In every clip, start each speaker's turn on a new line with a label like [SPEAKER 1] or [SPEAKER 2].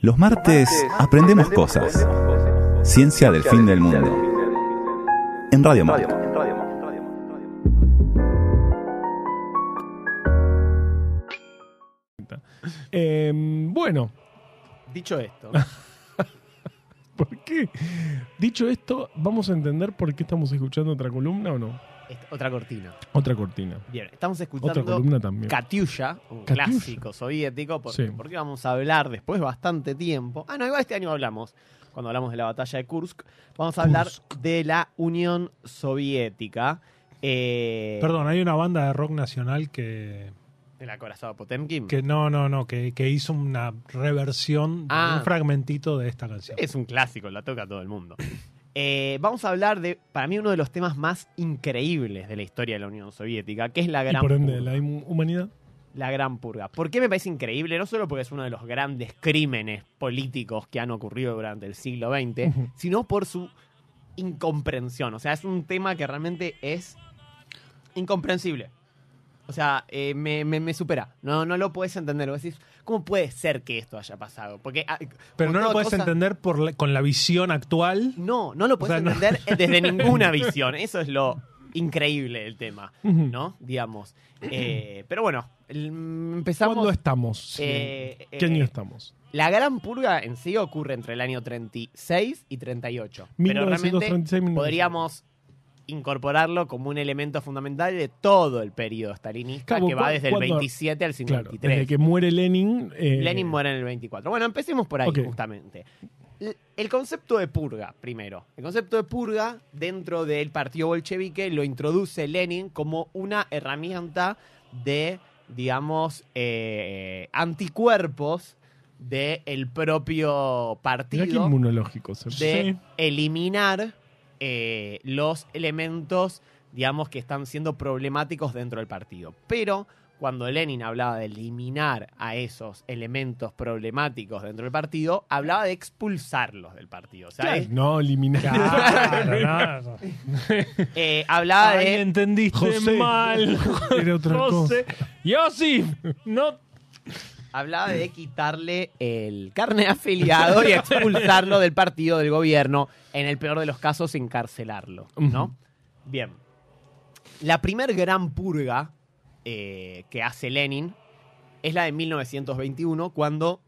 [SPEAKER 1] Los martes aprendemos cosas. Ciencia del fin del mundo. En Radio Monk.
[SPEAKER 2] Eh, bueno,
[SPEAKER 3] Dicho esto,
[SPEAKER 2] ¿por qué? Dicho esto, ¿vamos a entender por qué estamos escuchando otra columna o no?
[SPEAKER 3] Otra cortina.
[SPEAKER 2] Otra cortina.
[SPEAKER 3] Bien, estamos
[SPEAKER 2] Otra
[SPEAKER 3] escuchando
[SPEAKER 2] columna también.
[SPEAKER 3] Katyusha, un
[SPEAKER 2] Katyusha.
[SPEAKER 3] clásico soviético, por-
[SPEAKER 2] Sí.
[SPEAKER 3] porque vamos a hablar después de bastante tiempo. Ah, no, igual este año hablamos, cuando hablamos de la batalla de Kursk, vamos a hablar de la Unión Soviética. eh,
[SPEAKER 4] Perdón, hay una banda de rock nacional que,
[SPEAKER 3] El acorazado Potemkin.
[SPEAKER 4] que no, no, no, que, que hizo una reversión de
[SPEAKER 3] Ah.
[SPEAKER 4] un fragmentito de esta canción.
[SPEAKER 3] Es un clásico, la toca todo el mundo. Eh, vamos a hablar de, para mí, uno de los temas más increíbles de la historia de la Unión Soviética, que es la
[SPEAKER 2] Y
[SPEAKER 3] Gran
[SPEAKER 2] por ende,
[SPEAKER 3] Purga.
[SPEAKER 2] la hum- humanidad.
[SPEAKER 3] La Gran Purga. ¿Por qué me parece increíble? No solo porque es uno de los grandes crímenes políticos que han ocurrido durante el siglo XX, sino por su incomprensión. O sea, es un tema que realmente es incomprensible. O sea, eh, me, me- me supera. No, no lo puedes entender. Vos decís, ¿cómo puede ser que esto haya pasado? Porque, ah,
[SPEAKER 4] Pero no lo puedes
[SPEAKER 3] cosa-
[SPEAKER 4] entender por la- con la visión actual.
[SPEAKER 3] No, no lo puedes
[SPEAKER 4] sea, no-
[SPEAKER 3] entender desde ninguna visión. Eso es lo increíble del tema. ¿no? Digamos. Eh, pero bueno, el- empezamos.
[SPEAKER 2] ¿Cuándo estamos?
[SPEAKER 3] Eh,
[SPEAKER 2] ¿Qué
[SPEAKER 3] eh,
[SPEAKER 2] año estamos?
[SPEAKER 3] La gran purga en sí ocurre entre el año 36 y 38. Pero realmente
[SPEAKER 2] 1936,
[SPEAKER 3] podríamos incorporarlo como un elemento fundamental de todo el periodo stalinista
[SPEAKER 2] Claro,
[SPEAKER 3] que va desde el
[SPEAKER 2] cuando-
[SPEAKER 3] 27 al
[SPEAKER 2] Claro,
[SPEAKER 3] 53.
[SPEAKER 2] desde que muere Lenin. eh,
[SPEAKER 3] Lenin muere en el 24. Bueno, empecemos por ahí, justamente. El concepto de purga, primero. El concepto de purga dentro del partido bolchevique lo introduce Lenin como una herramienta de, digamos, eh, anticuerpos del propio
[SPEAKER 2] Mirá qué
[SPEAKER 3] partido
[SPEAKER 2] inmunológico.
[SPEAKER 3] de
[SPEAKER 2] Sí.
[SPEAKER 3] eliminar eh, los elementos, digamos, que están siendo problemáticos dentro del partido. Pero cuando Lenin hablaba de eliminar a esos elementos problemáticos dentro del partido, hablaba de expulsarlos del partido. O sea,
[SPEAKER 2] Claro,
[SPEAKER 3] es-
[SPEAKER 2] no, eliminar.
[SPEAKER 4] Claro, no, no.
[SPEAKER 3] eh, hablaba
[SPEAKER 4] Ay,
[SPEAKER 3] de...
[SPEAKER 4] entendiste
[SPEAKER 2] José.
[SPEAKER 4] mal.
[SPEAKER 2] Era otra
[SPEAKER 4] José. Yosif, no.
[SPEAKER 3] Hablaba de quitarle el carne afiliado y expulsarlo del partido, del gobierno, en el peor de los casos, encarcelarlo, ¿no? Bien. La primer gran purga eh, que hace Lenin es la de 1921, cuando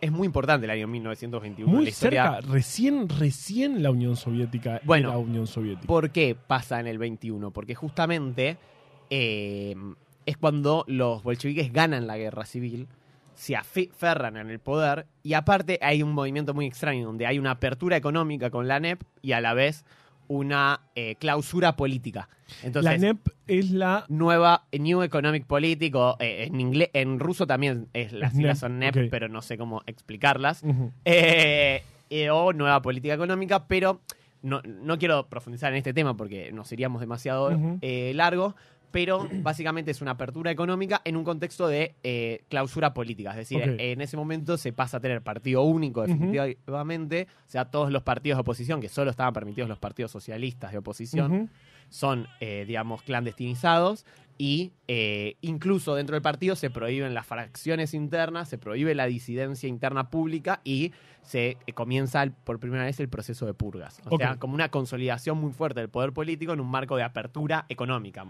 [SPEAKER 3] es muy importante el año 1921. en
[SPEAKER 2] Muy
[SPEAKER 3] la historia.
[SPEAKER 2] cerca, recién, recién la Unión Soviética
[SPEAKER 3] Bueno,
[SPEAKER 2] era Unión Soviética.
[SPEAKER 3] ¿Por qué pasa en el 21? Porque justamente eh, es cuando los bolcheviques ganan la guerra civil, se aferran en el poder y aparte hay un movimiento muy extraño donde hay una apertura económica con la NEP y a la vez una eh, clausura política. Entonces,
[SPEAKER 2] la NEP es la.
[SPEAKER 3] nueva New Economic Politic o eh, en inglés, en ruso también es, las siglas
[SPEAKER 2] NEP,
[SPEAKER 3] son NEP,
[SPEAKER 2] ok.
[SPEAKER 3] pero no sé cómo explicarlas.
[SPEAKER 2] Ujú.
[SPEAKER 3] Eh, eh, o nueva política económica, pero no, no quiero profundizar en este tema porque nos iríamos demasiado
[SPEAKER 2] Ujú.
[SPEAKER 3] eh, largo, pero básicamente es una apertura económica en un contexto de eh, clausura política. Es decir, en ese momento se pasa a tener partido único definitivamente, o sea, todos los partidos de oposición, que solo estaban permitidos los partidos socialistas de oposición, son, eh, digamos, clandestinizados y eh, incluso dentro del partido se prohíben las fracciones internas, se prohíbe la disidencia interna pública y se eh, comienza el- por primera vez el proceso de purgas. O sea, como una consolidación muy fuerte del poder político en un marco de apertura económica.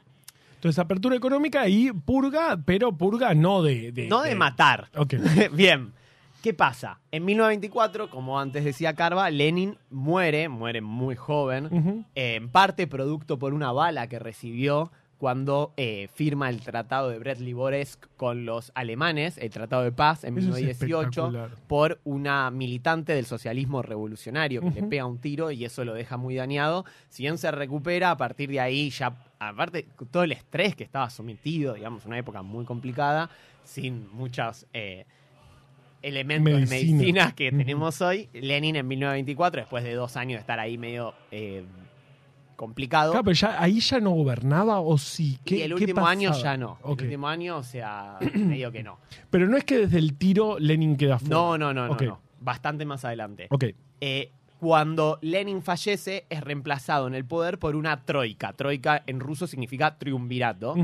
[SPEAKER 2] Entonces, apertura económica y purga, pero purga no de. de-
[SPEAKER 3] No de matar. Bien. ¿Qué pasa? En 1924, como antes decía Carva, Lenin muere, muere muy joven, eh, en parte producto por una bala que recibió cuando eh, firma el tratado de Brest-Litovsk con los alemanes, el tratado de paz en
[SPEAKER 2] Eso es
[SPEAKER 3] 1918,
[SPEAKER 2] espectacular.
[SPEAKER 3] por una militante del socialismo revolucionario que le pega un tiro y eso lo deja muy dañado. Si bien se recupera, a partir de ahí ya, aparte todo el estrés que estaba sometido, digamos, una época muy complicada, sin muchos eh, elementos
[SPEAKER 2] Medicina.
[SPEAKER 3] de medicinas que tenemos hoy, Lenin en 1924, después de dos años de estar ahí medio eh, complicado,
[SPEAKER 2] Claro, pero ya, ahí ya no gobernaba o sí. ¿Qué,
[SPEAKER 3] y el último año ya no. El último año, o sea, medio que no.
[SPEAKER 2] Pero no es que desde el tiro Lenin queda fuera.
[SPEAKER 3] No, no, no, no, no. Bastante más adelante.
[SPEAKER 2] Ok.
[SPEAKER 3] Eh, cuando Lenin fallece, es reemplazado en el poder por una troika. Troika en ruso significa triunvirato.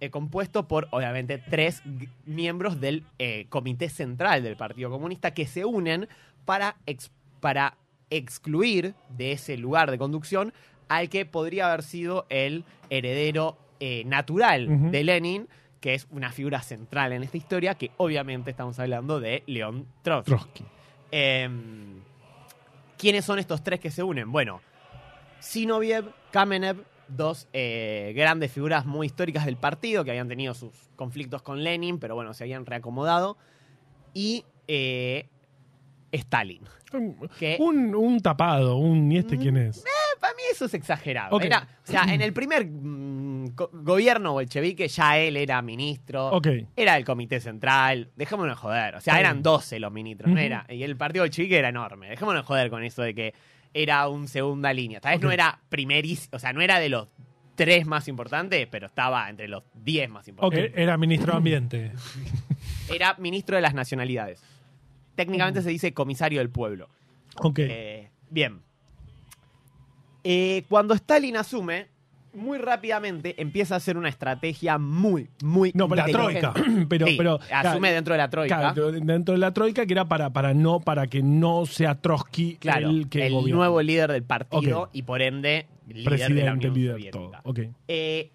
[SPEAKER 3] Eh, compuesto por, obviamente, tres miembros del eh, Comité Central del Partido Comunista que se unen para, ex- para excluir de ese lugar de conducción al que podría haber sido el heredero eh, natural de Lenin, que es una figura central en esta historia, que obviamente estamos hablando de León Trotsky.
[SPEAKER 2] Trotsky.
[SPEAKER 3] ¿Quiénes son estos tres que se unen? Bueno, Zinoviev, Kamenev, dos eh, grandes figuras muy históricas del partido que habían tenido sus conflictos con Lenin, pero bueno, se habían reacomodado. Y eh, Stalin. Que
[SPEAKER 2] Un, un tapado, un. ¿Y este
[SPEAKER 3] Mm,
[SPEAKER 2] quién es?
[SPEAKER 3] para mí eso es exagerado. Era- o sea, en el primer mm, go- gobierno bolchevique ya él era ministro. Era del comité central, dejémonos joder. O sea, eran
[SPEAKER 2] bien.
[SPEAKER 3] 12 los ministros, no era. Y el partido bolchevique era enorme. Dejémonos joder con eso de que era un segunda línea. Tal vez no era primerísimo, o sea, no era de los tres más importantes, pero estaba entre los 10 más importantes.
[SPEAKER 4] Era ministro de Ambiente.
[SPEAKER 3] Era ministro de las nacionalidades. Técnicamente se dice comisario del pueblo.
[SPEAKER 2] Ok.
[SPEAKER 3] Eh, bien. Eh, cuando Stalin asume, muy rápidamente empieza a hacer una estrategia muy, muy
[SPEAKER 2] no, pero la troika. pero,
[SPEAKER 3] Sí,
[SPEAKER 2] pero,
[SPEAKER 3] asume dentro de la troika.
[SPEAKER 2] Claro, dentro de la troika que era para, para no para que no sea Trotsky
[SPEAKER 3] Claro,
[SPEAKER 2] el que
[SPEAKER 3] el
[SPEAKER 2] gobierna.
[SPEAKER 3] nuevo líder del partido
[SPEAKER 2] Ok.
[SPEAKER 3] y por ende líder de la
[SPEAKER 2] presidente,
[SPEAKER 3] Unión
[SPEAKER 2] líder,
[SPEAKER 3] Soviética.
[SPEAKER 2] todo. Ok.
[SPEAKER 3] Eh,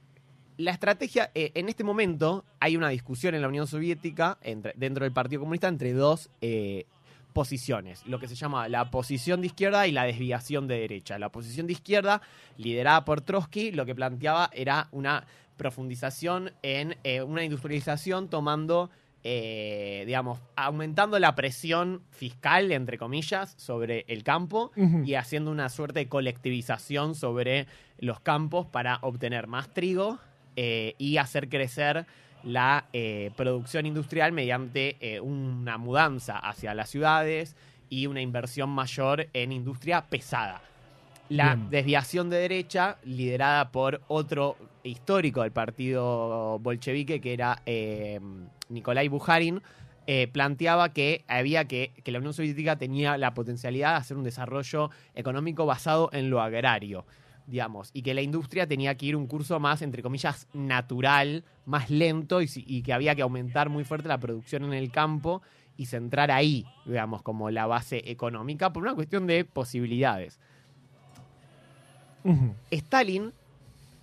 [SPEAKER 3] la estrategia, eh, en este momento hay una discusión en la Unión Soviética, entre- dentro del Partido Comunista, entre dos eh, posiciones, lo que se llama la posición de izquierda y la desviación de derecha. La posición de izquierda, liderada por Trotsky, lo que planteaba era una profundización en eh, una industrialización tomando, eh, digamos, aumentando la presión fiscal, entre comillas, sobre el campo y haciendo una suerte de colectivización sobre los campos para obtener más trigo eh, y hacer crecer la eh, producción industrial mediante eh, una mudanza hacia las ciudades y una inversión mayor en industria pesada. La
[SPEAKER 2] Bien.
[SPEAKER 3] desviación de derecha, liderada por otro histórico del partido bolchevique, que era Nikolai Bukharin, eh, planteaba que había que, que la Unión Soviética tenía la potencialidad de hacer un desarrollo económico basado en lo agrario, digamos, y que la industria tenía que ir un curso más, entre comillas, natural, más lento, y, que había que aumentar muy fuerte la producción en el campo y centrar ahí, digamos, como la base económica, por una cuestión de posibilidades. Stalin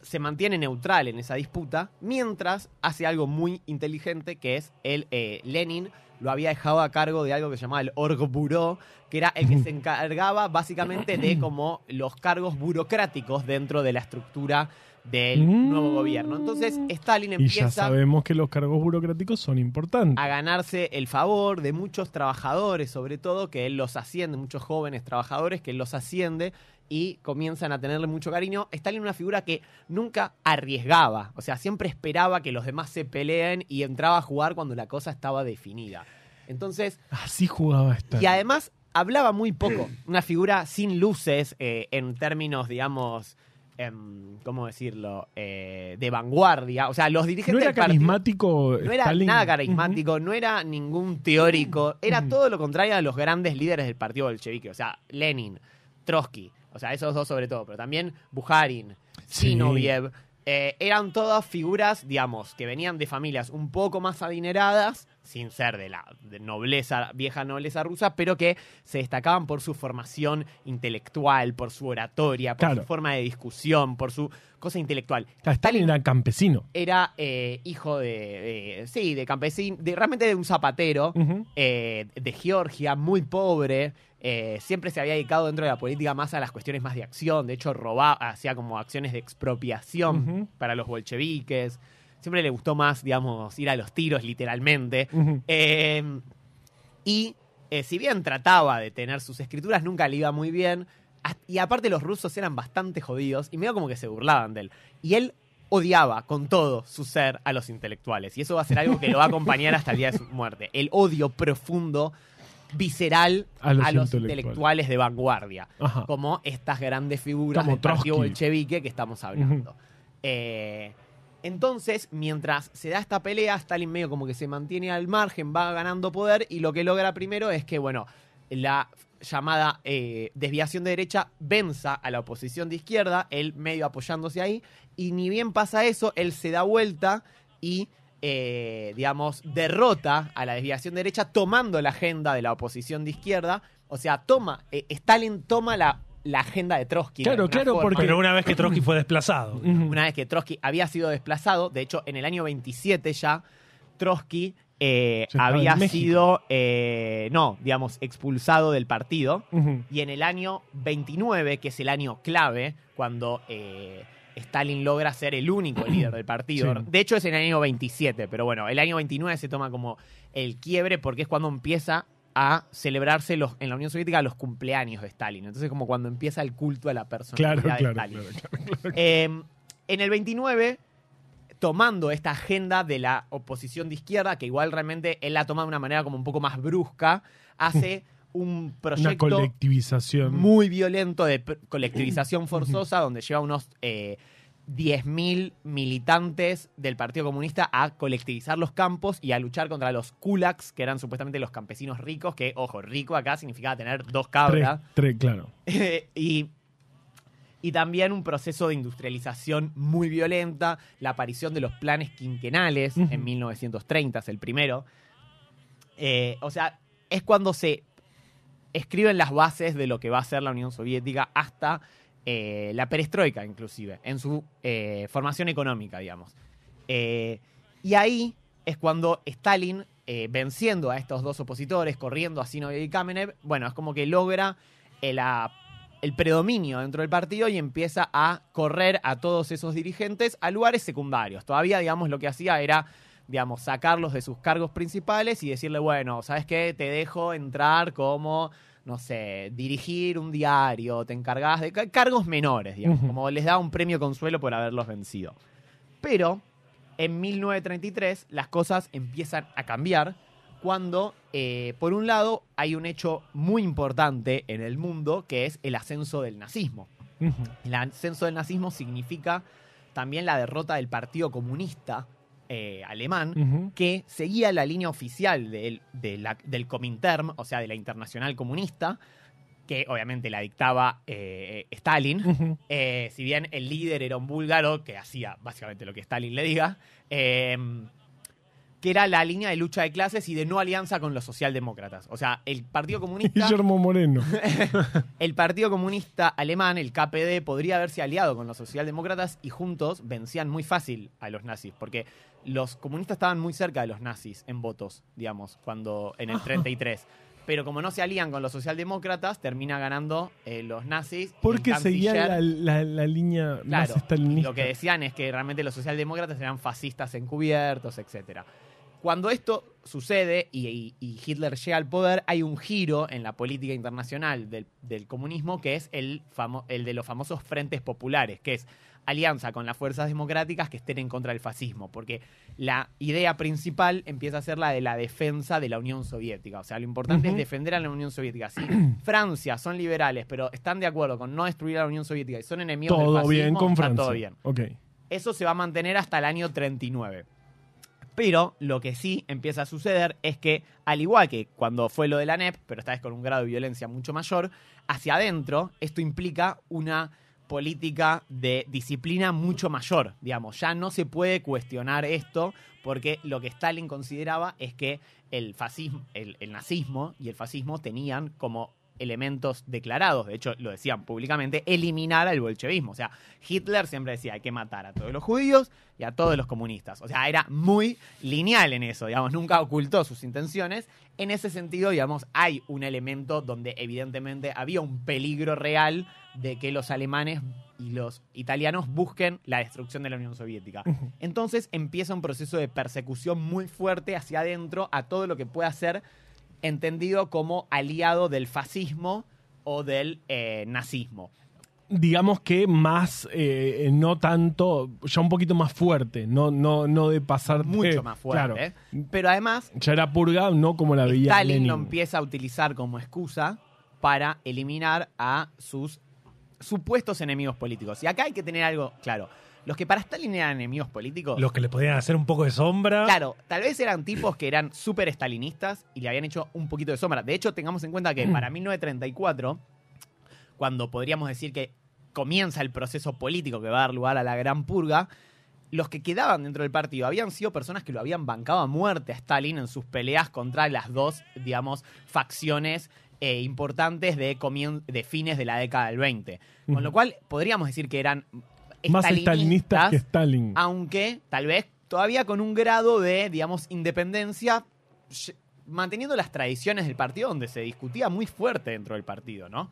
[SPEAKER 3] se mantiene neutral en esa disputa, mientras hace algo muy inteligente, que es el eh, Lenin lo había dejado a cargo de algo que se llamaba el Orgburó, que era el que se encargaba básicamente de como los cargos burocráticos dentro de la estructura del
[SPEAKER 2] Mm.
[SPEAKER 3] nuevo gobierno. Entonces Stalin
[SPEAKER 2] Y ya
[SPEAKER 3] empieza
[SPEAKER 2] sabemos que los cargos burocráticos son importantes.
[SPEAKER 3] a ganarse el favor de muchos trabajadores, sobre todo, que él los asciende, muchos jóvenes trabajadores que él los asciende y comienzan a tenerle mucho cariño. Stalin una figura que nunca arriesgaba, o sea, siempre esperaba que los demás se peleen y entraba a jugar cuando la cosa estaba definida. Entonces,
[SPEAKER 2] Así jugaba esta.
[SPEAKER 3] y además hablaba muy poco, una figura sin luces eh, en términos, digamos, em, ¿cómo decirlo?, Eh, de vanguardia. O sea, los dirigentes
[SPEAKER 2] no era
[SPEAKER 3] del partido-
[SPEAKER 2] carismático.
[SPEAKER 3] no era
[SPEAKER 2] Stalin?
[SPEAKER 3] nada carismático, no era ningún teórico, era todo lo contrario a los grandes líderes del partido bolchevique, o sea, Lenin, Trotsky, o sea, esos dos sobre todo, pero también Bukharin,
[SPEAKER 2] Sí.
[SPEAKER 3] Zinoviev, eh, eran todas figuras, digamos, que venían de familias un poco más adineradas, sin ser de la de nobleza, vieja nobleza rusa, pero que se destacaban por su formación intelectual, por su oratoria, por
[SPEAKER 2] Claro.
[SPEAKER 3] su forma de discusión, por su cosa intelectual.
[SPEAKER 2] Claro, Stalin era campesino.
[SPEAKER 3] Era eh, hijo de, de- sí, de campesino, de, realmente de un zapatero eh, de Georgia, muy pobre. Eh, siempre se había dedicado dentro de la política más a las cuestiones más de acción. De hecho, robaba, hacía como acciones de expropiación para los bolcheviques. Siempre le gustó más, digamos, ir a los tiros, literalmente. Eh, y eh, si bien trataba de tener sus escrituras, nunca le iba muy bien. Y aparte los rusos eran bastante jodidos y medio como que se burlaban de él. Y él odiaba con todo su ser a los intelectuales. Y eso va a ser algo que lo va a acompañar hasta el día de su muerte. El odio profundo, visceral
[SPEAKER 2] A
[SPEAKER 3] a
[SPEAKER 2] los intelectuales.
[SPEAKER 3] intelectuales de vanguardia.
[SPEAKER 2] Ajá.
[SPEAKER 3] Como estas grandes figuras
[SPEAKER 2] Como
[SPEAKER 3] del partido
[SPEAKER 2] Trotsky.
[SPEAKER 3] bolchevique que estamos hablando. Eh, entonces, mientras se da esta pelea, Stalin medio como que se mantiene al margen, va ganando poder y lo que logra primero es que, bueno, la llamada eh, desviación de derecha venza a la oposición de izquierda, él medio apoyándose ahí, y ni bien pasa eso, él se da vuelta y, eh, digamos, derrota a la desviación derecha tomando la agenda de la oposición de izquierda. O sea, toma, eh, Stalin toma la, la agenda de Trotsky.
[SPEAKER 2] Claro, claro,
[SPEAKER 3] forma.
[SPEAKER 2] porque-
[SPEAKER 4] Pero una vez que Trotsky fue desplazado.
[SPEAKER 3] Una vez que Trotsky había sido desplazado, de hecho, en el año 27 ya, Trotsky eh, había sido, eh, no, digamos, expulsado del partido. Y en el año 29, que es el año clave, cuando eh, Stalin logra ser el único líder del partido.
[SPEAKER 2] Sí.
[SPEAKER 3] De hecho, es en el año 27, pero bueno, el año 29 se toma como el quiebre porque es cuando empieza a celebrarse los, en la Unión Soviética los cumpleaños de Stalin. Entonces, como cuando empieza el culto a la personalidad
[SPEAKER 2] Claro,
[SPEAKER 3] de
[SPEAKER 2] claro,
[SPEAKER 3] Stalin.
[SPEAKER 2] claro.
[SPEAKER 3] Eh, en el 29, tomando esta agenda de la oposición de izquierda, que igual realmente él la toma de una manera como un poco más brusca, hace un
[SPEAKER 2] Una
[SPEAKER 3] proyecto
[SPEAKER 2] colectivización.
[SPEAKER 3] muy violento de colectivización forzosa, donde lleva unos eh, 10.000 militantes del Partido Comunista a colectivizar los campos y a luchar contra los kulaks, que eran supuestamente los campesinos ricos, que, ojo, rico acá significaba tener dos cabras.
[SPEAKER 2] tres, claro.
[SPEAKER 3] y, y también un proceso de industrialización muy violenta, la aparición de los planes quinquenales en 1930, es el primero. Eh, o sea, es cuando se escriben las bases de lo que va a ser la Unión Soviética hasta eh, la perestroika, inclusive, en su eh, formación económica, digamos. Eh, y ahí es cuando Stalin, venciendo a estos dos opositores, corriendo a Zinoviev y Kamenev, bueno, es como que logra el, a- el predominio dentro del partido y empieza a correr a todos esos dirigentes a lugares secundarios. Todavía, digamos, lo que hacía era, digamos, sacarlos de sus cargos principales y decirle, bueno, ¿sabes qué? Te dejo entrar como, no sé, dirigir un diario, te encargás de ca- cargos menores, digamos, como les da un premio consuelo por haberlos vencido. Pero en 1933 las cosas empiezan a cambiar cuando, eh, por un lado, hay un hecho muy importante en el mundo que es el ascenso del nazismo. El ascenso del nazismo significa también la derrota del Partido Comunista eh, alemán, que seguía la línea oficial del, de la- del Comintern, o sea, de la Internacional Comunista, que obviamente la dictaba eh, Stalin. Eh, si bien el líder era un búlgaro que hacía básicamente lo que Stalin le diga, eh, que era la línea de lucha de clases y de no alianza con los socialdemócratas. O sea, el Partido Comunista,
[SPEAKER 2] Guillermo Moreno.
[SPEAKER 3] el Partido Comunista alemán, el KPD, podría haberse aliado con los socialdemócratas y juntos vencían muy fácil a los nazis, porque los comunistas estaban muy cerca de los nazis en votos, digamos, cuando en el 33. Pero como no se alían con los socialdemócratas, termina ganando eh, los nazis.
[SPEAKER 2] Porque seguía la, la- la línea
[SPEAKER 3] Claro, lo que decían es que realmente los socialdemócratas eran fascistas encubiertos, etcétera. Cuando esto sucede y, Hitler llega al poder, hay un giro en la política internacional del, del comunismo que es el, famo- el de los famosos frentes populares, que es alianza con las fuerzas democráticas que estén en contra del fascismo, porque la idea principal empieza a ser la de la defensa de la Unión Soviética. O sea, lo importante es defender a la Unión Soviética. Si Francia son liberales, pero están de acuerdo con no destruir a la Unión Soviética y son enemigos del
[SPEAKER 2] todo
[SPEAKER 3] fascismo,
[SPEAKER 2] bien con
[SPEAKER 3] está
[SPEAKER 2] Francia.
[SPEAKER 3] todo bien. Eso se va a mantener hasta el año 39. Pero lo que sí empieza a suceder es que, al igual que cuando fue lo de la NEP, pero esta vez con un grado de violencia mucho mayor, hacia adentro esto implica una política de disciplina mucho mayor. Digamos, ya no se puede cuestionar esto porque lo que Stalin consideraba es que el fascismo, el, el nazismo y el fascismo tenían como elementos declarados, de hecho lo decían públicamente, eliminar al bolchevismo. O sea, Hitler siempre decía hay que matar a todos los judíos y a todos los comunistas. O sea, era muy lineal en eso, digamos, nunca ocultó sus intenciones. En ese sentido, digamos, hay un elemento donde evidentemente había un peligro real de que los alemanes y los italianos busquen la destrucción de la Unión Soviética. Entonces empieza un proceso de persecución muy fuerte hacia adentro a todo lo que pueda ser entendido como aliado del fascismo o del eh, nazismo.
[SPEAKER 2] Digamos que más, eh, no tanto, ya un poquito más fuerte, no, no, no de pasar
[SPEAKER 3] Mucho más fuerte.
[SPEAKER 2] Claro,
[SPEAKER 3] ¿eh? Pero además,
[SPEAKER 2] ya era purga, no como la veía
[SPEAKER 3] Stalin
[SPEAKER 2] Lenin.
[SPEAKER 3] lo empieza a utilizar como excusa para eliminar a sus supuestos enemigos políticos. Y acá hay que tener algo claro. Los que para Stalin eran enemigos políticos,
[SPEAKER 4] Los que le podían hacer un poco de sombra.
[SPEAKER 3] Claro, tal vez eran tipos que eran súper estalinistas y le habían hecho un poquito de sombra. De hecho, tengamos en cuenta que para 1934, cuando podríamos decir que comienza el proceso político que va a dar lugar a la Gran Purga, los que quedaban dentro del partido habían sido personas que lo habían bancado a muerte a Stalin en sus peleas contra las dos, digamos, facciones eh, importantes de, de fines de la década del 20. Con lo cual, podríamos decir que eran
[SPEAKER 2] Más estalinistas que Stalin.
[SPEAKER 3] aunque tal vez todavía con un grado de, digamos, independencia, manteniendo las tradiciones del partido donde se discutía muy fuerte dentro del partido, ¿no?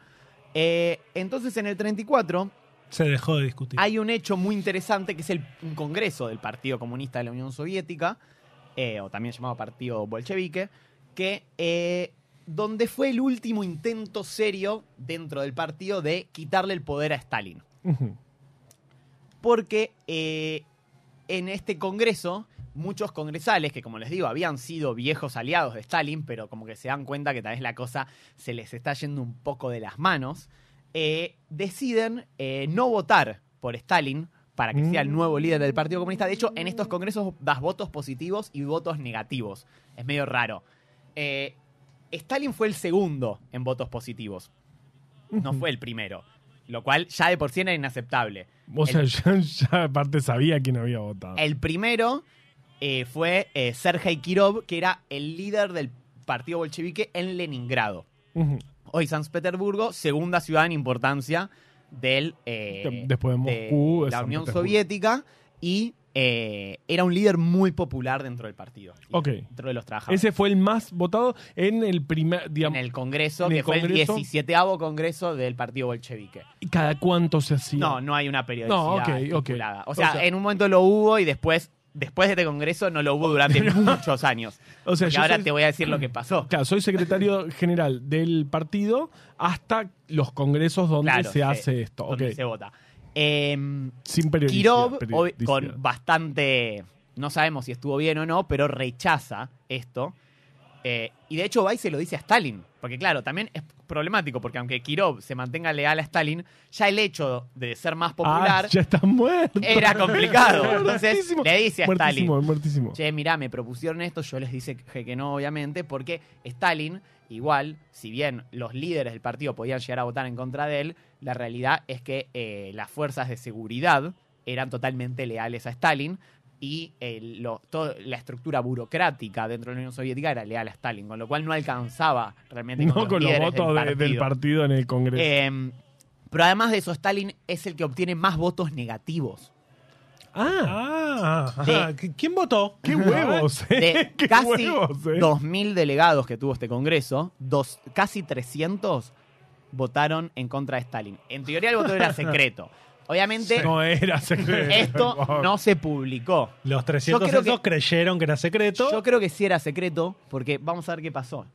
[SPEAKER 3] Eh, entonces, en el 34
[SPEAKER 4] Se dejó de discutir.
[SPEAKER 3] hay un hecho muy interesante que es el, un congreso del Partido Comunista de la Unión Soviética, eh, o también llamado Partido Bolchevique, que eh, donde fue el último intento serio dentro del partido de quitarle el poder a Stalin
[SPEAKER 2] Ujú.
[SPEAKER 3] Porque eh, en este congreso muchos congresales que como les digo habían sido viejos aliados de Stalin pero como que se dan cuenta que tal vez la cosa se les está yendo un poco de las manos eh, deciden eh, no votar por Stalin para que sea el nuevo líder del Partido Comunista. De hecho, en estos congresos das votos positivos y votos negativos. Es medio raro. Eh, Stalin fue el segundo en votos positivos. No fue el primero. Lo cual ya de por sí era inaceptable.
[SPEAKER 2] O sea, ya, ya aparte sabía quién había votado.
[SPEAKER 3] El primero eh, fue eh, Sergei Kirov, que era el líder del partido bolchevique en Leningrado. Hoy San Petersburgo, segunda ciudad en importancia del, eh,
[SPEAKER 2] De- después de Moscú, es
[SPEAKER 3] la Unión. Soviética y eh, era un líder muy popular dentro del partido.
[SPEAKER 2] Ok.
[SPEAKER 3] Dentro de los trabajadores.
[SPEAKER 2] Ese fue el más votado en el primer,
[SPEAKER 3] en el Congreso,
[SPEAKER 2] en
[SPEAKER 3] que
[SPEAKER 2] el
[SPEAKER 3] fue
[SPEAKER 2] Congreso.
[SPEAKER 3] el 17 Congreso del Partido Bolchevique.
[SPEAKER 2] ¿y cada cuánto se hacía?
[SPEAKER 3] No, no hay una periodicidad
[SPEAKER 2] No, ok, ok.
[SPEAKER 3] estipulada. O sea,
[SPEAKER 2] O sea-
[SPEAKER 3] en un momento lo hubo y después, después de este congreso no lo hubo durante muchos años.
[SPEAKER 2] O sea,
[SPEAKER 3] y ahora
[SPEAKER 2] soy-
[SPEAKER 3] te voy a decir lo que pasó.
[SPEAKER 2] Claro, soy secretario general del partido hasta los congresos donde
[SPEAKER 3] Claro,
[SPEAKER 2] se
[SPEAKER 3] sí,
[SPEAKER 2] hace esto.
[SPEAKER 3] donde se vota. Em,
[SPEAKER 2] Sin periodicidad.
[SPEAKER 3] Kirov,
[SPEAKER 2] periodicidad.
[SPEAKER 3] con bastante. No sabemos si estuvo bien o no, pero rechaza esto. Eh, y de hecho va y se lo dice a Stalin. Porque claro, también es problemático, porque aunque Kirov se mantenga leal a Stalin, ya el hecho de ser más popular
[SPEAKER 2] Ah, ya está muerto.
[SPEAKER 3] era complicado. Entonces
[SPEAKER 2] Muertísimo.
[SPEAKER 3] le dice a Stalin.
[SPEAKER 2] Muertísimo, muertísimo.
[SPEAKER 3] Che, mirá, me propusieron esto, yo les dije que no, obviamente, porque Stalin, igual, si bien los líderes del partido podían llegar a votar en contra de él, la realidad es que eh, las fuerzas de seguridad eran totalmente leales a Stalin y el- lo- toda la estructura burocrática dentro de la Unión Soviética era leal a Stalin, con lo cual no alcanzaba realmente
[SPEAKER 2] No
[SPEAKER 3] con los,
[SPEAKER 2] con los votos de- del partido en el Congreso.
[SPEAKER 3] Eh, pero además de eso, Stalin es el que obtiene más votos negativos.
[SPEAKER 2] ah,
[SPEAKER 4] Ah, ajá. ¿Quién votó?
[SPEAKER 2] qué huevos,
[SPEAKER 3] de
[SPEAKER 2] eh. Qué
[SPEAKER 3] casi
[SPEAKER 2] huevos, eh.
[SPEAKER 3] 2.000 delegados que tuvo este Congreso, dos, casi 300 votaron en contra de Stalin. En teoría el voto era secreto. Obviamente
[SPEAKER 2] No era secreto.
[SPEAKER 3] esto no se publicó.
[SPEAKER 4] Los 300
[SPEAKER 3] creo
[SPEAKER 4] esos
[SPEAKER 3] que-
[SPEAKER 4] creyeron que era secreto.
[SPEAKER 3] Yo creo que sí era secreto, porque vamos a ver qué pasó.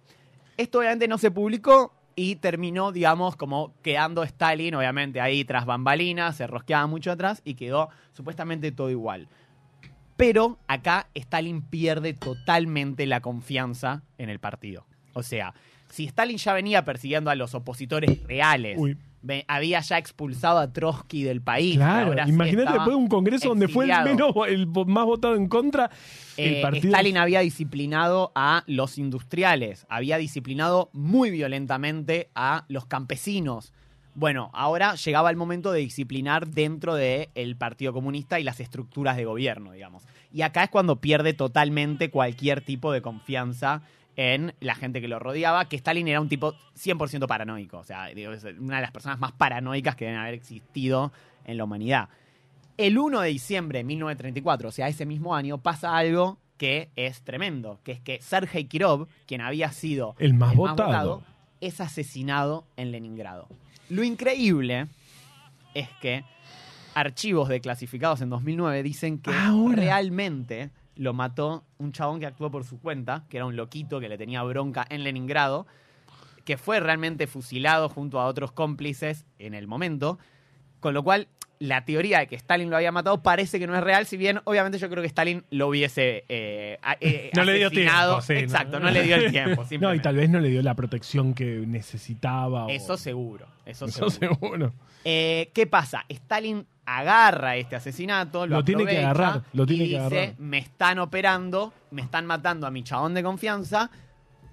[SPEAKER 3] Esto obviamente no se publicó y terminó, digamos, como quedando Stalin, obviamente ahí tras bambalinas, se rosqueaba mucho atrás y quedó supuestamente todo igual. Pero acá Stalin pierde totalmente la confianza en el partido. O sea, si Stalin ya venía persiguiendo a los opositores reales,
[SPEAKER 2] Uy.
[SPEAKER 3] Había ya expulsado a Trotsky del país.
[SPEAKER 2] Claro, imagínate después de un congreso donde fue el, menos, el más votado en contra, el
[SPEAKER 3] Eh,
[SPEAKER 2] partido.
[SPEAKER 3] Stalin había disciplinado a los industriales, había disciplinado muy violentamente a los campesinos. Bueno, ahora llegaba el momento de disciplinar dentro del Partido Comunista y las estructuras de gobierno, digamos. Y acá es cuando pierde totalmente cualquier tipo de confianza en la gente que lo rodeaba, que Stalin era un tipo 100% paranoico, o sea, digo, es una de las personas más paranoicas que deben haber existido en la humanidad. El 1 de diciembre de 1934, o sea, ese mismo año, pasa algo que es tremendo, que es que Sergei Kirov, quien había sido
[SPEAKER 2] El más votado.
[SPEAKER 3] es asesinado en Leningrado. Lo increíble es que archivos declasificados en 2009 dicen que
[SPEAKER 2] Ahora.
[SPEAKER 3] realmente lo mató un chabón que actuó por su cuenta, que era un loquito que le tenía bronca en Leningrado, que fue realmente fusilado junto a otros cómplices en el momento, con lo cual la teoría de que Stalin lo había matado parece que no es real, si bien obviamente yo creo que Stalin lo hubiese eh, eh,
[SPEAKER 4] No le dio tiempo.
[SPEAKER 3] Exacto, no le dio el tiempo.
[SPEAKER 2] No, y tal vez no le dio la protección que necesitaba. o-
[SPEAKER 3] Eso seguro, eso,
[SPEAKER 2] Eso
[SPEAKER 3] seguro.
[SPEAKER 2] seguro.
[SPEAKER 3] Eh, ¿Qué pasa? Stalin agarra este asesinato, lo,
[SPEAKER 2] Lo tiene que agarrar, lo tiene
[SPEAKER 3] y
[SPEAKER 2] que
[SPEAKER 3] dice,
[SPEAKER 2] agarrar.
[SPEAKER 3] me están operando, me están matando a mi chabón de confianza,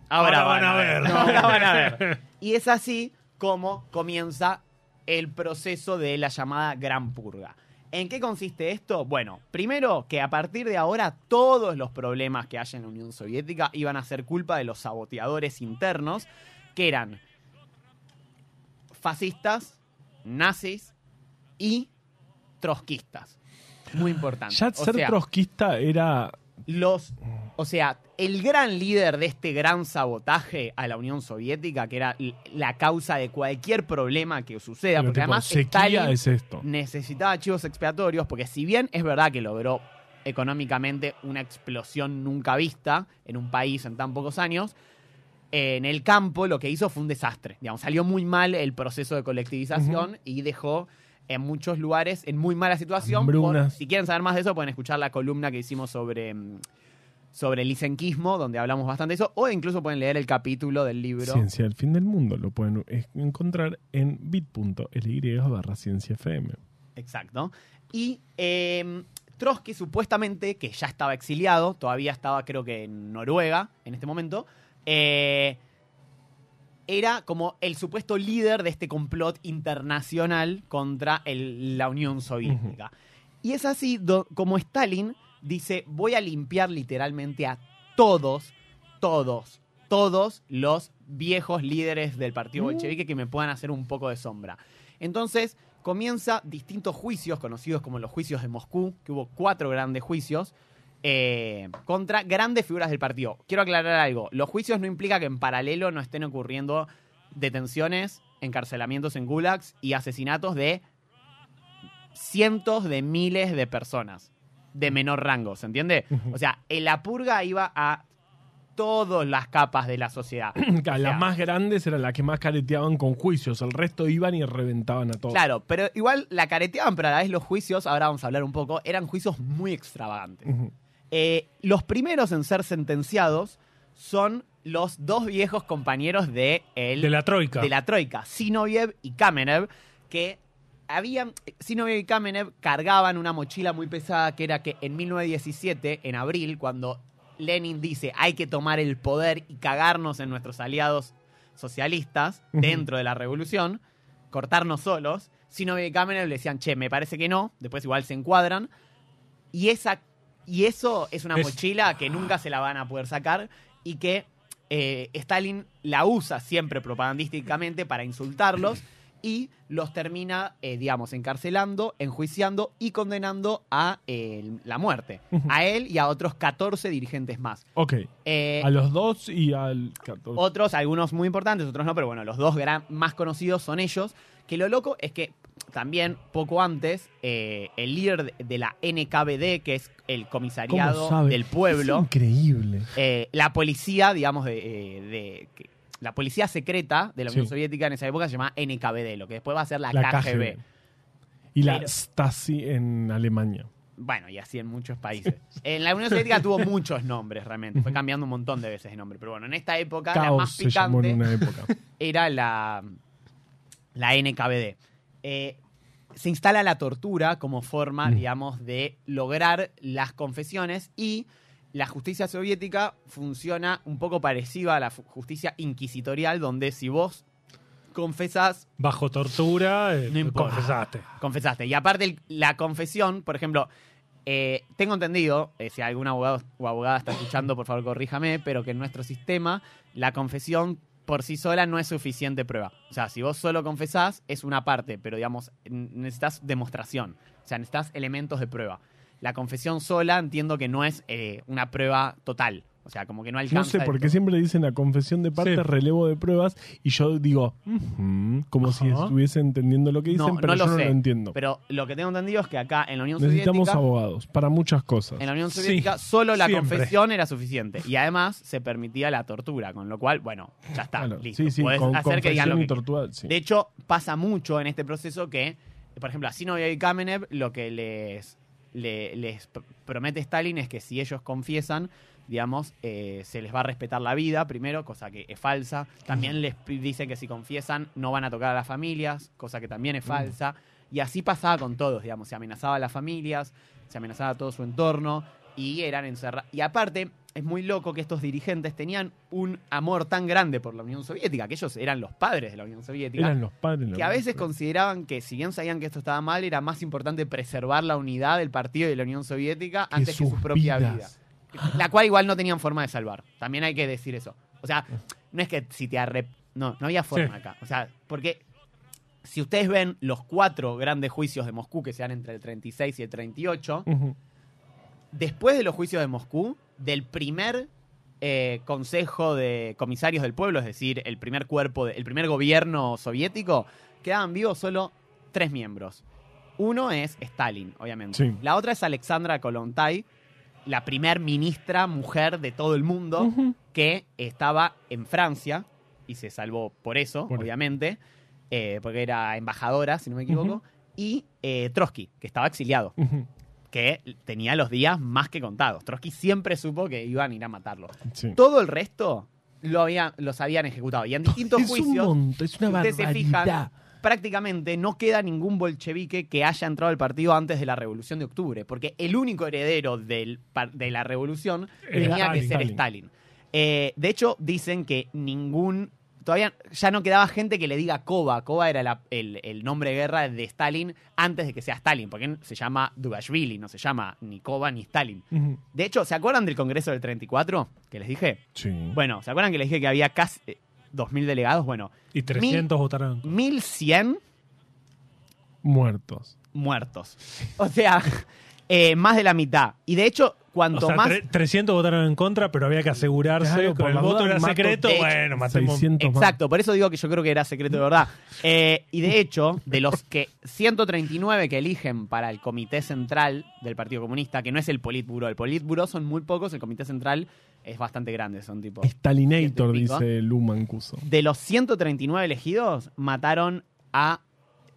[SPEAKER 3] ahora,
[SPEAKER 4] Ahora
[SPEAKER 3] van a ver.
[SPEAKER 4] ver.
[SPEAKER 3] ahora van a ver. Y es así como comienza el proceso de la llamada Gran Purga. ¿En qué consiste esto? Bueno, primero que a partir de ahora todos los problemas que haya en la Unión Soviética iban a ser culpa de los saboteadores internos, que eran fascistas, nazis y trotskistas. Muy importante.
[SPEAKER 2] Ya
[SPEAKER 3] O
[SPEAKER 2] ser
[SPEAKER 3] sea,
[SPEAKER 2] trotskista era.
[SPEAKER 3] los, o sea, el gran líder de este gran sabotaje a la Unión Soviética, que era la causa de cualquier problema que suceda,
[SPEAKER 2] pero
[SPEAKER 3] porque
[SPEAKER 2] tipo,
[SPEAKER 3] además Stalin
[SPEAKER 2] es esto.
[SPEAKER 3] necesitaba chivos expiatorios, porque si bien es verdad que logró económicamente una explosión nunca vista en un país en tan pocos años, en el campo lo que hizo fue un desastre. Digamos, salió muy mal el proceso de colectivización y dejó en muchos lugares en muy mala situación. Por- si quieren saber más de eso, pueden escuchar la columna que hicimos sobre, mm, sobre el licenquismo, donde hablamos bastante de eso, o incluso pueden leer el capítulo del libro.
[SPEAKER 2] Ciencia del fin del mundo. Lo pueden encontrar en bit.ly barra ciencia FM.
[SPEAKER 3] Exacto. Y eh, Trotsky supuestamente, que ya estaba exiliado, todavía estaba creo que en Noruega en este momento, eh, era como el supuesto líder de este complot internacional contra el- la Unión Soviética. Y es así do- como Stalin dice, voy a limpiar literalmente a todos, todos, todos los viejos líderes del partido bolchevique que me puedan hacer un poco de sombra. Entonces comienza distintos juicios, conocidos como los juicios de Moscú, que hubo cuatro grandes juicios, eh, contra grandes figuras del partido. Quiero aclarar algo, los juicios no implica que en paralelo no estén ocurriendo detenciones, encarcelamientos en gulags y asesinatos de cientos de miles de personas de menor rango, ¿se entiende? O sea, en la purga iba a todas las capas de la sociedad.
[SPEAKER 2] Claro, Las más grandes eran las que más careteaban con juicios. El resto iban y reventaban a todos.
[SPEAKER 3] Claro, pero igual la careteaban, pero a la vez los juicios, ahora vamos a hablar un poco, eran juicios muy extravagantes. Eh, los primeros en ser sentenciados son los dos viejos compañeros de, el,
[SPEAKER 4] De la Troika.
[SPEAKER 3] de la Troika, Zinoviev y Kamenev, que habían, Zinoviev y Kamenev cargaban una mochila muy pesada que era que en 1917, en abril, cuando Lenin dice hay que tomar el poder y cagarnos en nuestros aliados socialistas dentro de la revolución, cortarnos solos, Zinoviev y Kamenev le decían, che, me parece que no, después igual se encuadran, y esa y eso es una
[SPEAKER 4] Es-
[SPEAKER 3] mochila que nunca se la van a poder sacar y que eh, Stalin la usa siempre propagandísticamente para insultarlos y los termina, eh, digamos, encarcelando, enjuiciando y condenando a eh, la muerte. A él y a otros 14 dirigentes más.
[SPEAKER 2] Ok. A los dos y al 14.
[SPEAKER 3] otros, algunos muy importantes, otros no, pero bueno, los dos gran- más conocidos son ellos. Que lo loco es que también, poco antes, eh, el líder de- la NKVD, que es el
[SPEAKER 2] ¿Cómo
[SPEAKER 3] comisariado del pueblo,
[SPEAKER 2] Es increíble.
[SPEAKER 3] eh, la policía, digamos, de, eh, de- la policía secreta de la Unión
[SPEAKER 2] Sí.
[SPEAKER 3] Soviética en esa época se llama NKVD, lo que después va a ser la,
[SPEAKER 2] La
[SPEAKER 3] KGB.
[SPEAKER 2] KGB. Y la Stasi en Alemania.
[SPEAKER 3] Bueno, y así en muchos países. En la Unión Soviética tuvo muchos nombres realmente, fue cambiando un montón de veces de nombre, pero bueno, en esta época la
[SPEAKER 2] Caos
[SPEAKER 3] más
[SPEAKER 2] llamó en
[SPEAKER 3] picante era la, la NKVD. Eh, se instala la tortura como forma,
[SPEAKER 2] Mm.
[SPEAKER 3] digamos, de lograr las confesiones y la justicia soviética funciona un poco parecida a la justicia inquisitorial, donde si vos confesás,
[SPEAKER 4] Bajo tortura, eh,
[SPEAKER 3] No importa.
[SPEAKER 4] confesaste.
[SPEAKER 3] confesaste. Y aparte el- la confesión, por ejemplo, eh, tengo entendido, eh, si algún abogado o abogada está escuchando, por favor corríjame, pero que en nuestro sistema la confesión por sí sola no es suficiente prueba. O sea, si vos solo confesás, es una parte, pero digamos, necesitas demostración. O sea, necesitas elementos de prueba. La confesión sola entiendo que no es eh, una prueba total. O sea, como que no alcanza.
[SPEAKER 2] No sé, porque
[SPEAKER 3] todo.
[SPEAKER 2] siempre dicen la confesión de parte,
[SPEAKER 4] Sí.
[SPEAKER 2] relevo de pruebas, y yo digo, como si estuviese entendiendo lo que dicen,
[SPEAKER 3] No,
[SPEAKER 2] pero
[SPEAKER 3] no
[SPEAKER 2] yo
[SPEAKER 3] lo
[SPEAKER 2] no
[SPEAKER 3] sé.
[SPEAKER 2] lo entiendo.
[SPEAKER 3] Pero lo que tengo entendido es que acá en la Unión
[SPEAKER 2] Necesitamos
[SPEAKER 3] Soviética.
[SPEAKER 2] abogados para muchas cosas.
[SPEAKER 3] En la Unión
[SPEAKER 4] Sí,
[SPEAKER 3] Soviética solo la
[SPEAKER 4] siempre.
[SPEAKER 3] confesión era suficiente. Y además se permitía la tortura, con lo cual, bueno, ya está.
[SPEAKER 2] Claro,
[SPEAKER 3] listo.
[SPEAKER 2] sí, sí,
[SPEAKER 3] Podés
[SPEAKER 2] con
[SPEAKER 3] hacer que digan lo que
[SPEAKER 2] tortura, sí.
[SPEAKER 3] De hecho, pasa mucho en este proceso que, por ejemplo, a Zinoviev y Kamenev lo que les, le- les pr- promete Stalin es que si ellos confiesan, digamos, eh, se les va a respetar la vida primero, cosa que es falsa. También les pi- dice que si confiesan no van a tocar a las familias, cosa que también es falsa. Y así pasaba con todos, digamos, se amenazaba a las familias, se amenazaba a todo su entorno y eran encerrados. Y aparte, es muy loco que estos dirigentes tenían un amor tan grande por la Unión Soviética, que ellos eran los padres de la Unión Soviética,
[SPEAKER 2] Eran los padres.
[SPEAKER 3] que a veces consideraban que si bien sabían que esto estaba mal, era más importante preservar la unidad del partido y de la Unión Soviética
[SPEAKER 2] Que
[SPEAKER 3] antes que su propia
[SPEAKER 2] vidas.
[SPEAKER 3] vida. La cual igual no tenían forma de salvar. También hay que decir eso. O sea, no es que si te arrep... No, no había forma
[SPEAKER 4] Sí.
[SPEAKER 3] acá. O sea, porque si ustedes ven los cuatro grandes juicios de Moscú que se dan entre el 36 y el 38,
[SPEAKER 2] Ujú.
[SPEAKER 3] después de los juicios de Moscú, del primer eh, Consejo de Comisarios del Pueblo, es decir, el primer cuerpo, de- el primer gobierno soviético, quedaban vivos solo tres miembros. Uno es Stalin, obviamente.
[SPEAKER 2] Sí.
[SPEAKER 3] La otra es Alexandra Kolontai, la primer ministra mujer de todo el mundo, que estaba en Francia y se salvó por eso,
[SPEAKER 2] Por-
[SPEAKER 3] obviamente, eh, porque era embajadora, si no me equivoco, y eh, Trotsky, que estaba exiliado que tenía los días más que contados. Trotsky siempre supo que iban a ir a matarlo.
[SPEAKER 2] Sí.
[SPEAKER 3] Todo el resto lo había, los habían ejecutado. Y en distintos
[SPEAKER 2] es un
[SPEAKER 3] juicios,
[SPEAKER 2] montón, es una
[SPEAKER 3] si ustedes se fijan, prácticamente no queda ningún bolchevique que haya entrado al partido antes de la Revolución de Octubre, porque el único heredero del de la revolución
[SPEAKER 2] Era
[SPEAKER 3] tenía que ser Stalin. Eh, de hecho, dicen que ningún... Todavía ya no quedaba gente que le diga Kova. Kova era la- el, el nombre de guerra de Stalin antes de que sea Stalin, porque se llama Dugashvili, no se llama ni Kova ni Stalin. De hecho, ¿se acuerdan del Congreso del 34 que les dije?
[SPEAKER 2] Sí.
[SPEAKER 3] Bueno, ¿se acuerdan que les dije que había casi 2.000 delegados? Bueno,
[SPEAKER 4] Y 300 votaron.
[SPEAKER 3] 1.100
[SPEAKER 2] Muertos.
[SPEAKER 3] muertos. O sea, eh, más de la mitad. Y de hecho,
[SPEAKER 4] O
[SPEAKER 3] cuanto
[SPEAKER 4] sea,
[SPEAKER 3] más...
[SPEAKER 4] tre- 300 votaron en contra, pero había que asegurarse.
[SPEAKER 2] Claro,
[SPEAKER 4] el voto era secreto.
[SPEAKER 3] de
[SPEAKER 4] Bueno, matemos.
[SPEAKER 2] 600 más.
[SPEAKER 3] Exacto, por eso digo que yo creo que era secreto de verdad. Eh, y de hecho, de los que 139 que eligen para el Comité Central del Partido Comunista, que no es el Politburo, el Politburo son muy pocos, el Comité Central es bastante grande, son tipo...
[SPEAKER 2] Stalinator, dice Luman Cuso.
[SPEAKER 3] De los 139 elegidos, mataron a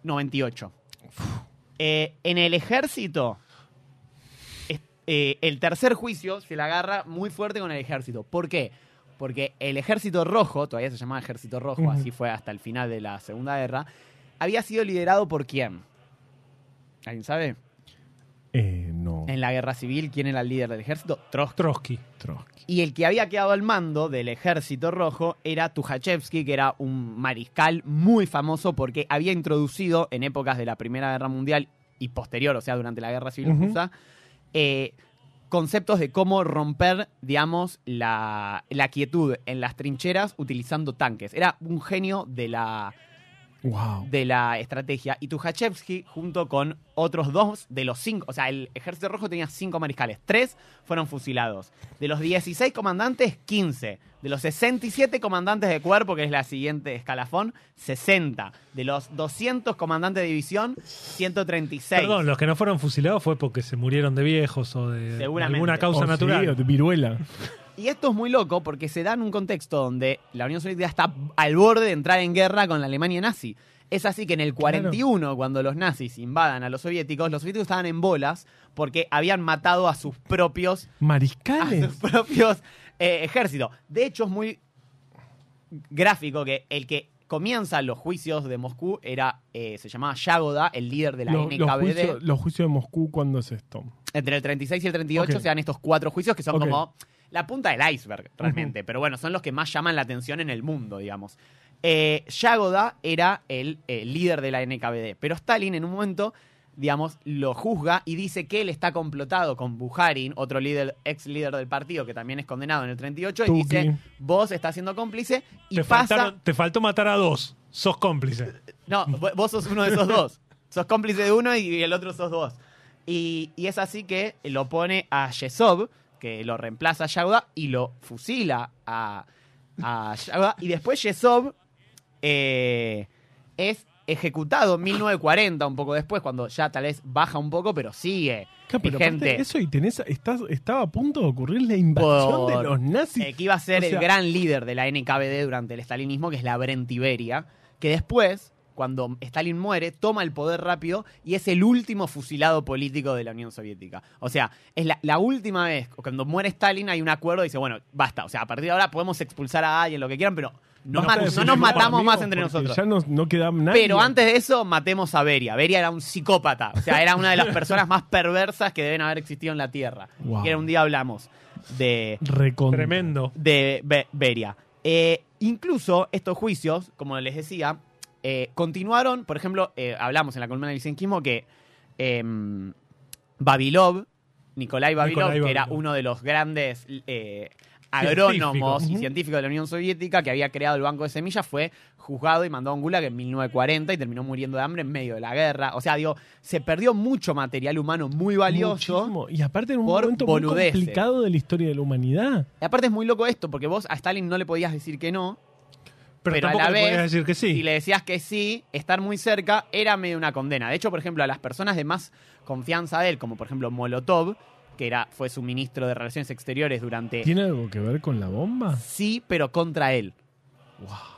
[SPEAKER 3] 98. Eh, en el ejército, eh, el tercer juicio se la agarra muy fuerte con el ejército. ¿Por qué? Porque el ejército rojo, todavía se llamaba ejército rojo, así fue hasta el final de la Segunda Guerra, había sido liderado por quién? ¿Alguien sabe?
[SPEAKER 2] Eh, no.
[SPEAKER 3] En la guerra civil, ¿quién era el líder del ejército? Trotsky.
[SPEAKER 4] Trotsky.
[SPEAKER 2] Trotsky.
[SPEAKER 3] Y el que había quedado al mando del ejército rojo era Tukhachevsky, que era un mariscal muy famoso porque había introducido en épocas de la Primera Guerra Mundial y posterior, o sea, durante la Guerra Civil. Rusa, eh, conceptos de cómo romper, digamos, la, la quietud en las trincheras utilizando tanques. Era un genio de la,
[SPEAKER 2] Wow.
[SPEAKER 3] de la estrategia. Y Tukhachevsky, junto con otros dos de los cinco, o sea, el ejército rojo tenía cinco mariscales, tres fueron fusilados. De los 16 comandantes, 15. De los 67 comandantes de cuerpo, que es la siguiente escalafón, 60. De los 200 comandantes de división, 136.
[SPEAKER 4] Perdón, los que no fueron fusilados fue porque se murieron de viejos o de
[SPEAKER 3] Seguramente.
[SPEAKER 4] alguna causa
[SPEAKER 2] sí,
[SPEAKER 4] natural.
[SPEAKER 2] o de viruela.
[SPEAKER 3] Y esto es muy loco porque se da en un contexto donde la Unión Soviética está al borde de entrar en guerra con la Alemania nazi. Es así que en el 41, cuando los nazis invadan a los soviéticos, los soviéticos estaban en bolas porque habían matado a sus propios, a
[SPEAKER 2] Mariscales.
[SPEAKER 3] sus propios eh, ejércitos. De hecho, es muy gráfico que el que comienza los juicios de Moscú era, eh, se llamaba Yagoda, el líder de la
[SPEAKER 2] Lo- los,
[SPEAKER 3] NKVD.
[SPEAKER 2] juicios, los juicios de Moscú, ¿cuándo es esto?
[SPEAKER 3] Entre el 36 y el 38
[SPEAKER 2] Ok.
[SPEAKER 3] se dan estos cuatro juicios que son como la punta del iceberg, realmente. Pero bueno, son los que más llaman la atención en el mundo, digamos. Eh, Yagoda era el, eh, líder de la NKVD, pero Stalin en un momento, digamos, lo juzga y dice que él está complotado con Bujarin, otro líder, ex líder del partido que también es condenado en el 38, y dice, vos estás siendo cómplice y
[SPEAKER 4] Te,
[SPEAKER 3] pasa...
[SPEAKER 4] faltaron- te faltó matar a dos. Sos cómplice.
[SPEAKER 3] No, vo- vos sos uno de esos dos. sos cómplice de uno y el otro sos vos. Y, y es así que lo pone a Yesov, que lo reemplaza a Yagoda, y lo fusila a, a Yagoda. Y después Yesov eh, es ejecutado en 1940, un poco después, cuando ya tal vez baja un poco, pero sigue
[SPEAKER 2] Claro, pero de eso y tenés, estás, estaba a punto de ocurrir la invasión
[SPEAKER 3] Por-
[SPEAKER 2] de los nazis.
[SPEAKER 3] Eh, que iba a ser
[SPEAKER 2] O sea-
[SPEAKER 3] el gran líder de la NKVD durante el estalinismo, que es la Brentiberia, que después, cuando Stalin muere, toma el poder rápido y es el último fusilado político de la Unión Soviética. O sea, es la, la última vez, cuando muere Stalin hay un acuerdo y dice, bueno, basta, o sea, a partir de ahora podemos expulsar a alguien, lo que quieran, pero no, nos matamos más entre nosotros.
[SPEAKER 2] Ya no, no queda nadie.
[SPEAKER 3] Pero antes de eso, matemos a Beria. Beria era un psicópata. O sea, era una de las personas más perversas que deben haber existido en la Tierra.
[SPEAKER 2] Wow.
[SPEAKER 3] Que un día hablamos. de.
[SPEAKER 4] Tremendo.
[SPEAKER 3] de Be- Beria. Eh, incluso estos juicios, como les decía, eh, continuaron, por ejemplo, eh, hablamos en la columna del licenquismo que em, Babilov, Nikolai Babilov,
[SPEAKER 4] Nikolai
[SPEAKER 3] que era uno de los grandes eh, agrónomos y científicos de la Unión Soviética que había creado el Banco de Semillas, fue juzgado y mandado a un gulag en 1940 y terminó muriendo de hambre en medio de la guerra. O sea, digo, se perdió mucho material humano muy valioso.
[SPEAKER 2] Muchísimo. Y aparte en un momento muy complicado de la historia de la humanidad.
[SPEAKER 3] Y aparte es muy loco esto, porque vos a Stalin no le podías decir que no,
[SPEAKER 4] Pero,
[SPEAKER 3] Pero a la
[SPEAKER 4] le
[SPEAKER 3] vez,
[SPEAKER 4] podías decir que sí.
[SPEAKER 3] si le decías que sí, estar muy cerca era medio una condena. De hecho, por ejemplo, a las personas de más confianza de él, como por ejemplo Molotov, que era, fue su ministro de Relaciones Exteriores durante...
[SPEAKER 2] ¿Tiene algo que ver con la bomba?
[SPEAKER 3] Sí, pero contra él.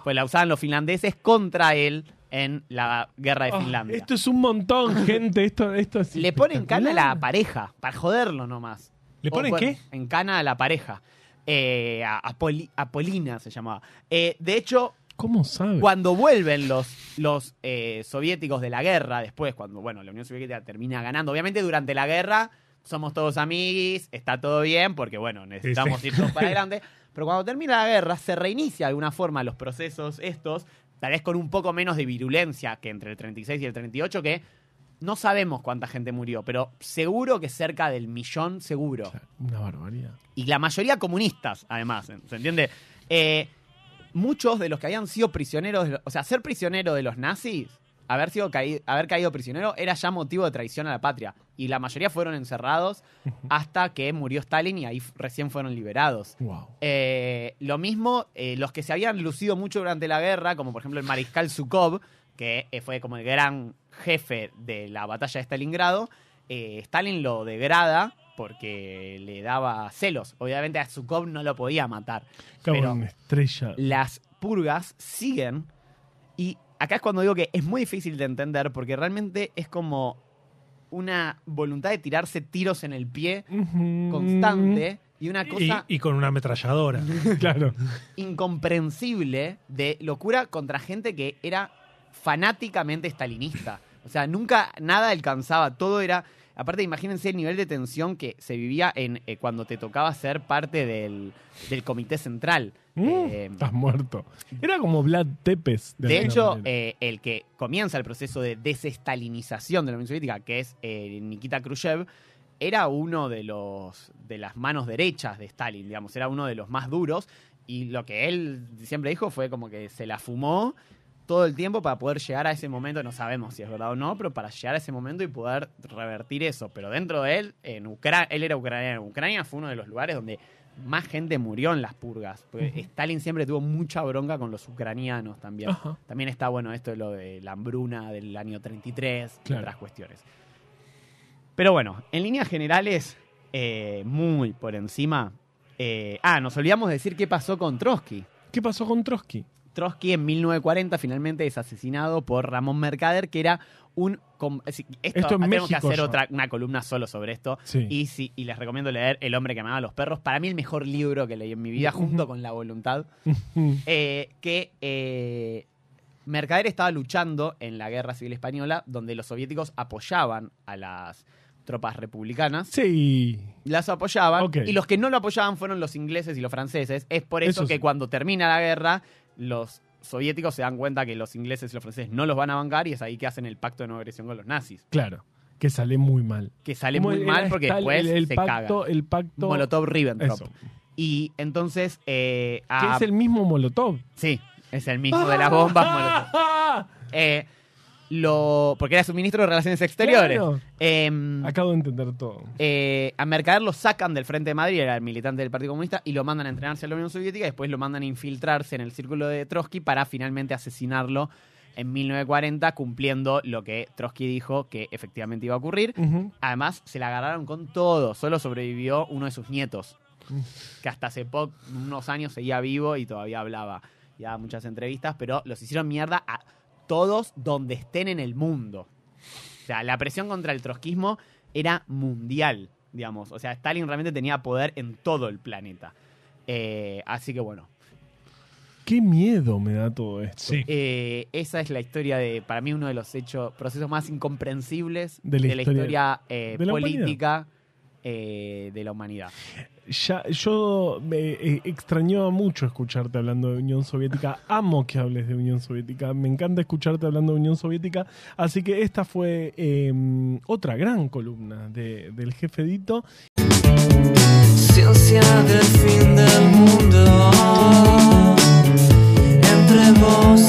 [SPEAKER 3] Pues la usaban los finlandeses contra él en la guerra de
[SPEAKER 2] Ah,
[SPEAKER 3] Finlandia.
[SPEAKER 2] esto es un montón, gente. Esto, esto es
[SPEAKER 3] Le ponen cana a la pareja, para joderlo nomás.
[SPEAKER 4] ¿Le ponen qué?
[SPEAKER 3] En cana a la pareja. Eh, a, a Poli- a Polina se llamaba. Eh, de hecho,
[SPEAKER 2] ¿Cómo sabe?
[SPEAKER 3] cuando vuelven los, los eh, soviéticos de la guerra, después, cuando bueno, la Unión Soviética termina ganando, obviamente durante la guerra somos todos amiguis, está todo bien, porque bueno, necesitamos
[SPEAKER 4] Sí,
[SPEAKER 3] ir todos para adelante. Pero cuando termina la guerra, se reinicia de alguna forma los procesos estos, tal vez con un poco menos de virulencia que entre el 36 y el 38, que no sabemos cuánta gente murió, pero seguro que cerca del millón, seguro.
[SPEAKER 2] Una barbaridad.
[SPEAKER 3] Y la mayoría comunistas, además, ¿se entiende? Eh, muchos de los que habían sido prisioneros, de o sea, ser prisionero de los nazis, haber, sido caí- haber caído prisionero, era ya motivo de traición a la patria. Y la mayoría fueron encerrados hasta que murió Stalin y ahí recién fueron liberados.
[SPEAKER 2] Wow.
[SPEAKER 3] Eh, lo mismo, eh, los que se habían lucido mucho durante la guerra, como por ejemplo el mariscal Zhukov, que fue como el gran jefe de la batalla de Stalingrado, eh, Stalin lo degrada porque le daba celos. Obviamente a Zhukov no lo podía matar. Pero
[SPEAKER 2] una estrella.
[SPEAKER 3] las purgas siguen y acá es cuando digo que es muy difícil de entender porque realmente es como una voluntad de tirarse tiros en el pie constante y una
[SPEAKER 4] Y,
[SPEAKER 3] cosa
[SPEAKER 4] y con una ametralladora.
[SPEAKER 2] Claro.
[SPEAKER 3] incomprensible de locura contra gente que era fanáticamente stalinista. O sea, nunca nada alcanzaba, todo era... Aparte, imagínense el nivel de tensión que se vivía en eh, cuando te tocaba ser parte del, del comité central.
[SPEAKER 2] Mm,
[SPEAKER 3] Eh,
[SPEAKER 2] Estás muerto. Era como Vlad Tepes.
[SPEAKER 3] de
[SPEAKER 2] alguna
[SPEAKER 3] hecho, eh, el que comienza el proceso de desestalinización de la Unión Soviética, que es Nikita Khrushchev, era uno de los de las manos derechas de Stalin, digamos, era uno de los más duros y lo que él siempre dijo fue como que se la fumó todo el tiempo para poder llegar a ese momento, no sabemos si es verdad o no, pero para llegar a ese momento y poder revertir eso, pero dentro de él en Ucrania, él era ucraniano, Ucrania fue uno de los lugares donde más gente murió en las purgas, porque. Stalin siempre tuvo mucha bronca con los ucranianos también. También está bueno esto de lo de la hambruna del año 33 y otras cuestiones. Pero bueno, en líneas generales, eh, muy por encima. eh, ah, nos olvidamos de decir qué pasó con Trotsky.
[SPEAKER 2] ¿Qué pasó con Trotsky?
[SPEAKER 3] Trotsky en 1940 finalmente es asesinado por Ramón Mercader, que era un... Esto,
[SPEAKER 2] Esto en
[SPEAKER 3] tenemos que hacer otra, una columna solo sobre esto.
[SPEAKER 2] Sí.
[SPEAKER 3] Y, sí, y les recomiendo leer El hombre que amaba a los perros. Para mí el mejor libro que leí en mi vida, junto con La voluntad. eh, que eh, Mercader estaba luchando en la Guerra Civil Española, donde los soviéticos apoyaban a las tropas republicanas.
[SPEAKER 2] Sí.
[SPEAKER 3] Las apoyaban. Y los que no lo apoyaban fueron los ingleses y los franceses. Es por eso,
[SPEAKER 2] Eso
[SPEAKER 3] que
[SPEAKER 2] sí.
[SPEAKER 3] cuando termina la guerra, los soviéticos se dan cuenta que los ingleses y los franceses no los van a bancar y es ahí que hacen el pacto de no agresión con los nazis.
[SPEAKER 2] Claro. Que sale muy mal.
[SPEAKER 3] Que sale
[SPEAKER 2] Como
[SPEAKER 3] muy mal porque después
[SPEAKER 2] el, el
[SPEAKER 3] se
[SPEAKER 2] pacto,
[SPEAKER 3] cagan.
[SPEAKER 2] el pacto.
[SPEAKER 3] Molotov-Ribbentrop. Y entonces... eh,
[SPEAKER 2] Que es el mismo Molotov.
[SPEAKER 3] Sí, es el mismo de las bombas Molotov. Eh, lo, porque era su ministro de Relaciones Exteriores.
[SPEAKER 2] Claro.
[SPEAKER 3] Em,
[SPEAKER 2] Acabo de entender todo.
[SPEAKER 3] eh, a Mercader lo sacan del Frente de Madrid, era el militante del Partido Comunista, y lo mandan a entrenarse a la Unión Soviética y después lo mandan a infiltrarse en el círculo de Trotsky para finalmente asesinarlo en 1940, cumpliendo lo que Trotsky dijo que efectivamente iba a ocurrir. Además, se la agarraron con todo. Solo sobrevivió uno de sus nietos, que hasta hace poco, unos años seguía vivo y todavía hablaba. Y daba muchas entrevistas, pero los hicieron mierda a todos donde estén en el mundo. O sea, la presión contra el trotskismo era mundial, digamos. O sea, Stalin realmente tenía poder en todo el planeta. Eh, así que bueno,
[SPEAKER 2] Qué miedo me da todo esto.
[SPEAKER 4] Sí.
[SPEAKER 3] eh, esa es la historia de, para mí, uno de los hechos, procesos más incomprensibles
[SPEAKER 2] De
[SPEAKER 3] de
[SPEAKER 2] la
[SPEAKER 3] la
[SPEAKER 2] historia
[SPEAKER 3] historia, eh,
[SPEAKER 2] de la
[SPEAKER 3] política eh, de la humanidad.
[SPEAKER 2] Ya, yo me eh, extrañaba mucho escucharte hablando de Unión Soviética. Amo que hables de Unión Soviética. Me encanta escucharte hablando de Unión Soviética. Así que esta fue eh, otra gran columna de- del jefe Dito.
[SPEAKER 5] Ciencia del fin del mundo entre vos